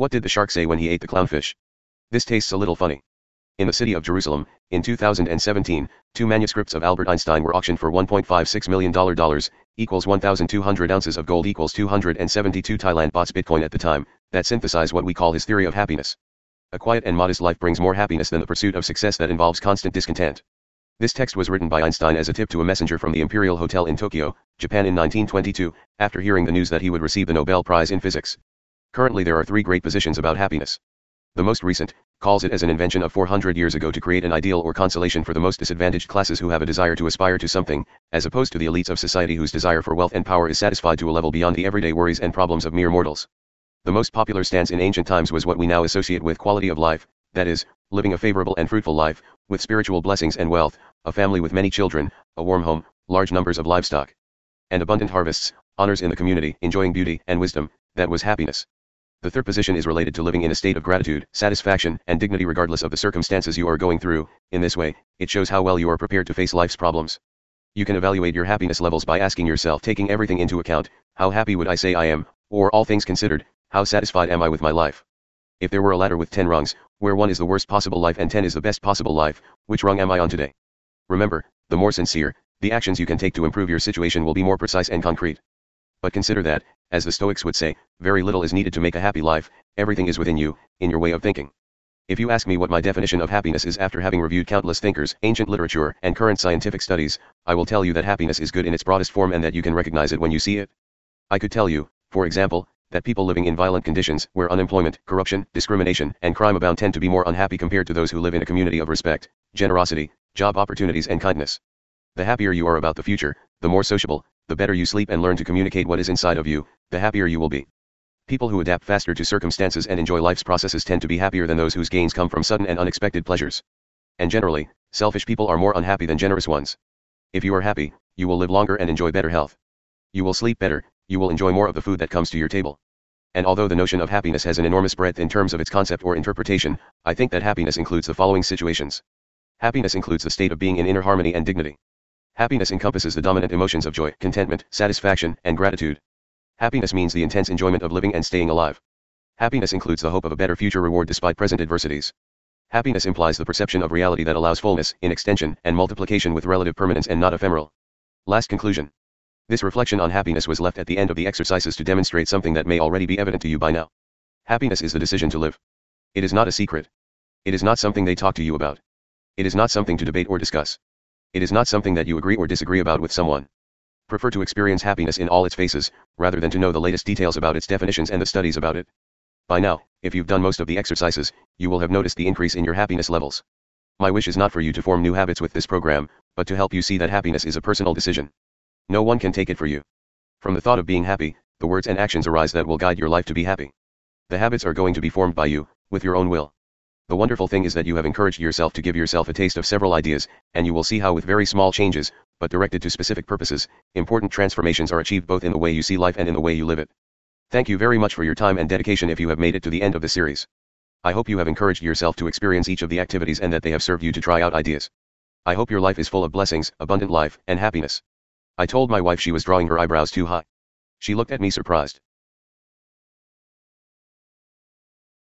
What did the shark say when he ate the clownfish? This tastes a little funny. In the city of Jerusalem, in 2017, two manuscripts of Albert Einstein were auctioned for $1.56 million, dollars, equals 1,200 ounces of gold equals 272 Thailand bahts Bitcoin at the time, that synthesize what we call his theory of happiness. A quiet and modest life brings more happiness than the pursuit of success that involves constant discontent. This text was written by Einstein as a tip to a messenger from the Imperial Hotel in Tokyo, Japan in 1922, after hearing the news that he would receive the Nobel Prize in Physics. Currently there are three great positions about happiness. The most recent, calls it as an invention of 400 years ago to create an ideal or consolation for the most disadvantaged classes who have a desire to aspire to something, as opposed to the elites of society whose desire for wealth and power is satisfied to a level beyond the everyday worries and problems of mere mortals. The most popular stance in ancient times was what we now associate with quality of life, that is, living a favorable and fruitful life, with spiritual blessings and wealth, a family with many children, a warm home, large numbers of livestock, and abundant harvests, honors in the community, enjoying beauty and wisdom, that was happiness. The third position is related to living in a state of gratitude, satisfaction, and dignity regardless of the circumstances you are going through. In this way, it shows how well you are prepared to face life's problems. You can evaluate your happiness levels by asking yourself, taking everything into account, how happy would I say I am, or all things considered, how satisfied am I with my life? If there were a ladder with 10 rungs, where one is the worst possible life and 10 is the best possible life, which rung am I on today? Remember, the more sincere, the actions you can take to improve your situation will be more precise and concrete. But consider that, as the Stoics would say, very little is needed to make a happy life, everything is within you, in your way of thinking. If you ask me what my definition of happiness is after having reviewed countless thinkers, ancient literature, and current scientific studies, I will tell you that happiness is good in its broadest form and that you can recognize it when you see it. I could tell you, for example, that people living in violent conditions, where unemployment, corruption, discrimination, and crime abound tend to be more unhappy compared to those who live in a community of respect, generosity, job opportunities and kindness. The happier you are about the future, the more sociable, the better you sleep and learn to communicate what is inside of you, the happier you will be. People who adapt faster to circumstances and enjoy life's processes tend to be happier than those whose gains come from sudden and unexpected pleasures. And generally, selfish people are more unhappy than generous ones. If you are happy, you will live longer and enjoy better health. You will sleep better, you will enjoy more of the food that comes to your table. And although the notion of happiness has an enormous breadth in terms of its concept or interpretation, I think that happiness includes the following situations. Happiness includes the state of being in inner harmony and dignity. Happiness encompasses the dominant emotions of joy, contentment, satisfaction, and gratitude. Happiness means the intense enjoyment of living and staying alive. Happiness includes the hope of a better future reward despite present adversities. Happiness implies the perception of reality that allows fullness in extension and multiplication with relative permanence and not ephemeral. Last conclusion. This reflection on happiness was left at the end of the exercises to demonstrate something that may already be evident to you by now. Happiness is the decision to live. It is not a secret. It is not something they talk to you about. It is not something to debate or discuss. It is not something that you agree or disagree about with someone. Prefer to experience happiness in all its faces, rather than to know the latest details about its definitions and the studies about it. By now, if you've done most of the exercises, you will have noticed the increase in your happiness levels. My wish is not for you to form new habits with this program, but to help you see that happiness is a personal decision. No one can take it for you. From the thought of being happy, the words and actions arise that will guide your life to be happy. The habits are going to be formed by you, with your own will. The wonderful thing is that you have encouraged yourself to give yourself a taste of several ideas, and you will see how with very small changes, but directed to specific purposes, important transformations are achieved both in the way you see life and in the way you live it. Thank you very much for your time and dedication if you have made it to the end of the series. I hope you have encouraged yourself to experience each of the activities and that they have served you to try out ideas. I hope your life is full of blessings, abundant life, and happiness. I told my wife she was drawing her eyebrows too high. She looked at me surprised.